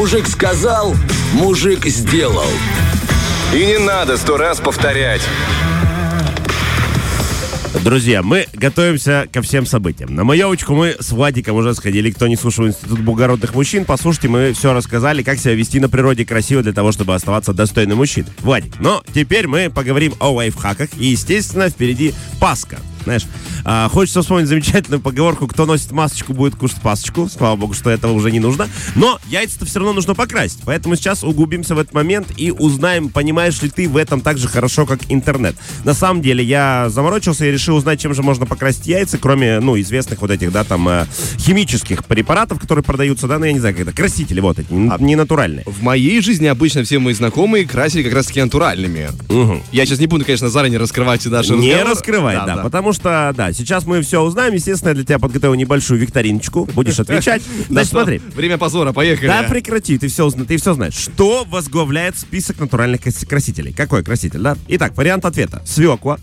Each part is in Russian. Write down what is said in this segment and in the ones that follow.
Мужик сказал, мужик сделал. И не надо сто раз повторять. Друзья, мы готовимся ко всем событиям. На маевочку мы с Владиком уже сходили. Кто не слушал Институт благородных мужчин, послушайте, мы все рассказали, как себя вести на природе красиво для того, чтобы оставаться достойным мужчиной. Владик, но теперь мы поговорим о лайфхаках. И, естественно, впереди Пасха. Знаешь, а, хочется вспомнить замечательную поговорку, кто носит масочку, будет кушать пасочку. Слава богу, что этого уже не нужно. Но яйца-то все равно нужно покрасить. Поэтому сейчас углубимся в этот момент и узнаем, понимаешь ли ты в этом так же хорошо, как интернет. На самом деле, я заморочился и решил узнать, чем же можно покрасить яйца, кроме, ну, известных вот этих, да, там, э, химических препаратов, которые продаются, да, ну, я не знаю, как это, красители вот эти, а, не натуральные. В моей жизни обычно все мои знакомые красили как раз-таки натуральными. Угу. Я сейчас не буду, конечно, заранее раскрывать наши Не разговор. раскрывать, да, да, да, потому что, да, сейчас мы все узнаем. Естественно, я для тебя подготовил небольшую викториночку. Будешь отвечать. Значит, смотри. Время позора, поехали. Да, прекрати, ты все, ты все знаешь. Что возглавляет список натуральных красителей? Какой краситель, да? Итак, вариант ответа. Свекла,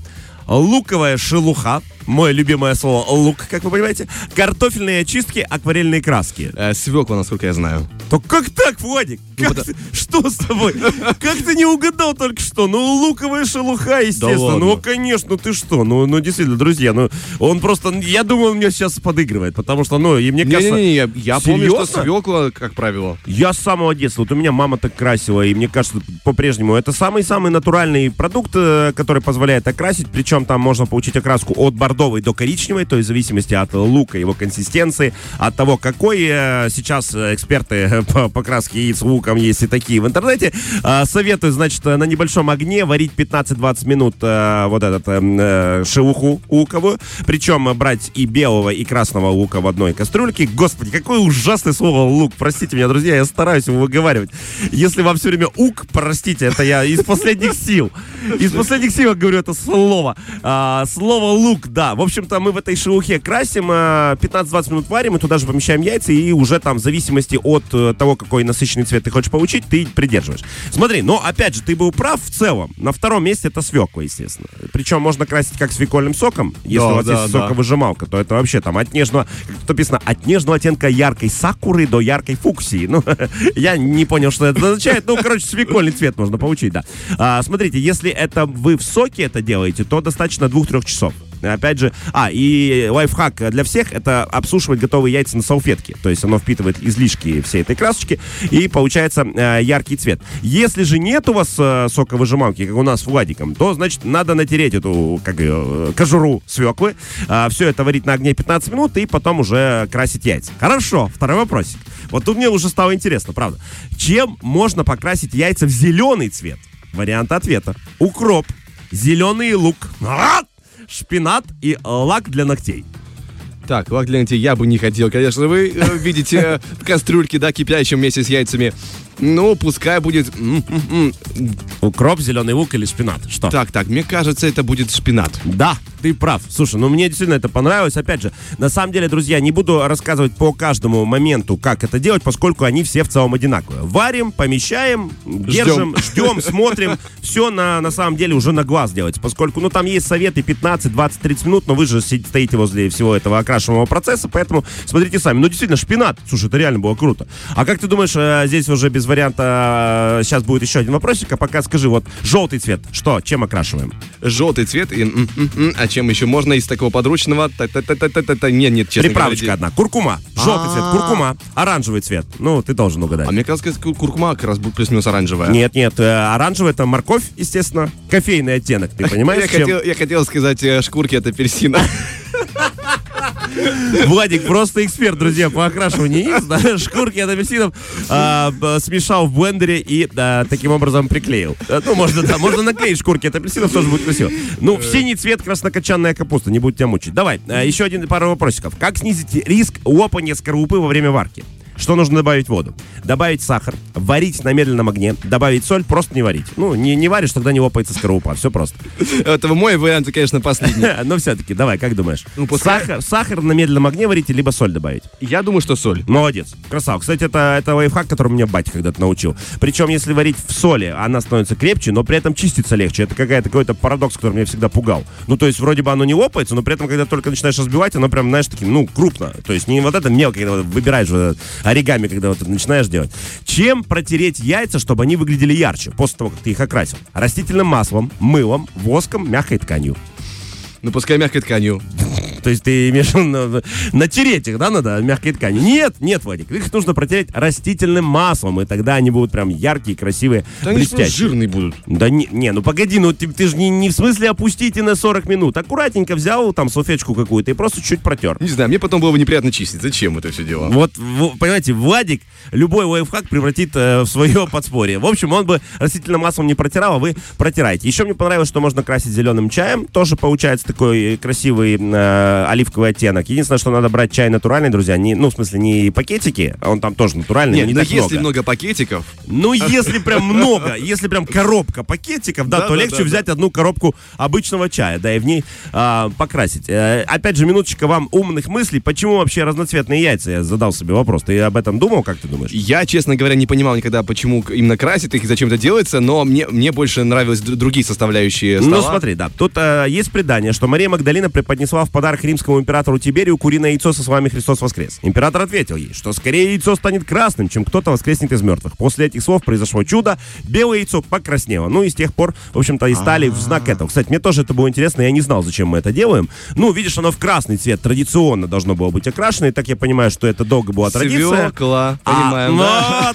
луковая шелуха, мое любимое слово лук, как вы понимаете, картофельные очистки, акварельные краски. Э, свекла, насколько я знаю. То как так, Владик? Ну, как ты, что с тобой? Как ты не угадал только что? Ну, луковая шелуха, естественно. Да ну, конечно, ты что? Ну, ну, действительно, друзья, ну, он просто, я думаю, он мне сейчас подыгрывает, потому что, ну, и мне кажется... Не-не-не, я, я помню, что свекла, как правило. Я с самого детства, вот у меня мама так красила, и мне кажется, по-прежнему, это самый-самый натуральный продукт, э, который позволяет окрасить, причем там можно получить окраску от бордовой до коричневой, то есть в зависимости от лука, его консистенции, от того, какой э, сейчас эксперты по покраске яиц луком есть и такие в интернете. Э, советую, значит, на небольшом огне варить 15-20 минут вот этот шелуху луковую, причем брать и белого, и красного лука в одной кастрюльке. Господи, какое ужасное слово лук, простите меня, друзья, я стараюсь его выговаривать. Если вам все время ук, простите, это я из последних сил. Из последних сил говорю это слово. А, слово лук, да. В общем-то, мы в этой шелухе красим, 15-20 а, минут варим, и туда же помещаем яйца, и уже там в зависимости от э, того, какой насыщенный цвет ты хочешь получить, ты придерживаешь. Смотри, но опять же, ты был прав в целом. На втором месте это свекла, естественно. Причем можно красить как свекольным соком, если да, у вас да, есть да. соковыжималка, то это вообще там от нежного, как тут написано, от нежного оттенка яркой сакуры до яркой фуксии. Ну, я не понял, что это означает. Ну, короче, свекольный цвет можно получить, да. А, смотрите, если это вы в соке это делаете, то достаточно двух-трех часов. Опять же, а, и лайфхак для всех это обсушивать готовые яйца на салфетке. То есть оно впитывает излишки всей этой красочки и получается э, яркий цвет. Если же нет у вас э, соковыжималки, как у нас с Владиком, то, значит, надо натереть эту как, э, кожуру свеклы, э, все это варить на огне 15 минут и потом уже красить яйца. Хорошо, второй вопросик. Вот тут мне уже стало интересно, правда. Чем можно покрасить яйца в зеленый цвет? Вариант ответа. Укроп, зеленый лук. А! Шпинат и лак для ногтей. Так, лак для ногтей я бы не хотел, конечно. Вы э, видите в кастрюльке, да, кипящем вместе с яйцами. Ну, пускай будет... Укроп, зеленый лук или шпинат? Что? Так, так, мне кажется, это будет шпинат. Да, ты прав. Слушай, ну мне действительно это понравилось. Опять же, на самом деле, друзья, не буду рассказывать по каждому моменту, как это делать, поскольку они все в целом одинаковые. Варим, помещаем, держим, ждем, смотрим. Все на, на самом деле уже на глаз делать, поскольку, ну, там есть советы 15, 20, 30 минут, но вы же стоите возле всего этого окрашиваемого процесса, поэтому смотрите сами. Ну, действительно, шпинат. Слушай, это реально было круто. А как ты думаешь, э, здесь уже без варианта сейчас будет еще один вопросик, а пока скажи, вот желтый цвет, что, чем окрашиваем? Желтый цвет, и, а чем еще можно из такого подручного? Нет, нет, честно Приправочка одна, куркума, желтый цвет, куркума, оранжевый цвет, ну, ты должен угадать. А мне кажется, куркума как раз будет плюс-минус оранжевая. Нет, нет, э, оранжевый это морковь, естественно, кофейный оттенок, ты понимаешь? Я хотел сказать, э, шкурки от апельсина. Владик просто эксперт, друзья, по окрашиванию яиц. Да? Шкурки от апельсинов а, смешал в блендере и а, таким образом приклеил. А, ну, можно, да, можно наклеить шкурки от апельсинов, тоже будет красиво. Ну, в синий цвет краснокочанная капуста, не будет тебя мучить. Давай, а, еще один пару вопросиков. Как снизить риск лопания скорлупы во время варки? Что нужно добавить в воду? Добавить сахар, варить на медленном огне, добавить соль, просто не варить. Ну, не, не варишь, тогда не лопается скорлупа, все просто. Это мой вариант, конечно, последний. Но все-таки, давай, как думаешь? Ну, сахар, сахар на медленном огне варить, либо соль добавить? Я думаю, что соль. Молодец, красава. Кстати, это, это лайфхак, который меня батя когда-то научил. Причем, если варить в соли, она становится крепче, но при этом чистится легче. Это какая-то какой-то парадокс, который меня всегда пугал. Ну, то есть, вроде бы оно не лопается, но при этом, когда только начинаешь разбивать, оно прям, знаешь, таким, ну, крупно. То есть, не вот это мелко, когда выбираешь оригами, когда вот начинаешь делать. Чем протереть яйца, чтобы они выглядели ярче после того, как ты их окрасил? Растительным маслом, мылом, воском, мягкой тканью. Ну, пускай мягкой тканью. То есть ты имеешь в виду, натереть их, да, надо мягкой тканью? Нет, нет, Владик, их нужно протереть растительным маслом, и тогда они будут прям яркие, красивые, Да они блестящие. жирные будут. Да не, не, ну погоди, ну ты, ты же не, не в смысле опустите на 40 минут. Аккуратненько взял там салфеточку какую-то и просто чуть протер. Не знаю, мне потом было бы неприятно чистить. Зачем это все дело? Вот, понимаете, Владик любой лайфхак превратит э, в свое подспорье. В общем, он бы растительным маслом не протирал, а вы протираете. Еще мне понравилось, что можно красить зеленым чаем. Тоже получается такой э, красивый э, оливковый оттенок. Единственное, что надо брать чай натуральный, друзья. Не, ну, в смысле, не пакетики, а он там тоже натуральный, Нет, но не но так если много. много пакетиков, Ну, если прям много, если прям коробка пакетиков, да, Да, то да, легче да, взять одну коробку обычного чая, да, и в ней а, покрасить. Э, опять же, минуточка вам умных мыслей. Почему вообще разноцветные яйца? Я задал себе вопрос. Ты об этом думал, как ты думаешь? я, честно говоря, не понимал никогда, почему именно красит их и зачем это делается, но мне, мне больше нравились другие составляющие стола. Ну, смотри, да. Тут э, есть предание, что Мария Магдалина преподнесла в подарок римскому императору Тиберию куриное яйцо со словами «Христос воскрес». Император ответил ей, что скорее яйцо станет красным, чем кто-то воскреснет из мертвых. После этих слов произошло чудо, белое яйцо покраснело. Ну и с тех пор, в общем-то, и стали в знак этого. Кстати, мне тоже это было интересно, я не знал, зачем мы это делаем. Ну, видишь, оно в красный цвет традиционно должно было быть окрашено, и так я понимаю, что это долго была традиция. Свекла, А, понимаем, да?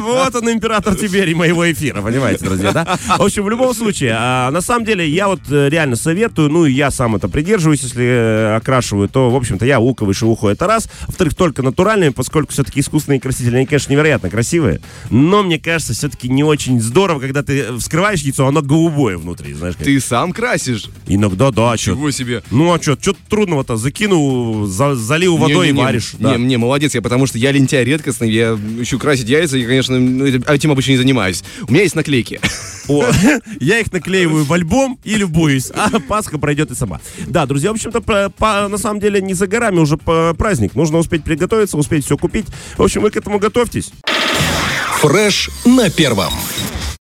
Вот, а, вот он, император Тиберий моего эфира, понимаете, друзья, да? В общем, в любом случае, а, на самом деле, я вот э, реально советую, ну, и я сам это придерживаюсь, если э, окрашиваю, то, в общем-то, я луковый шелуху, это раз. Во-вторых, только натуральными, поскольку все-таки искусственные красители, они, конечно, невероятно красивые, но, мне кажется, все-таки не очень здорово, когда ты вскрываешь яйцо, оно голубое внутри, знаешь, как. Ты сам красишь? Иногда, да, что Чего себе? Ну, а что, что трудного-то? Закинул, за- залил водой и Не-не-не, варишь. Не, да. не, молодец, я потому что я лентяй редкостный, я ищу красить яйца, и, конечно, ну, этим этим обычно не занимаюсь. У меня есть наклейки. О, я их наклеиваю в альбом и любуюсь, а Пасха пройдет и сама. Да, друзья, в общем-то, по- по- на самом деле не за горами уже по- праздник. Нужно успеть приготовиться, успеть все купить. В общем, вы к этому готовьтесь. Фреш на первом.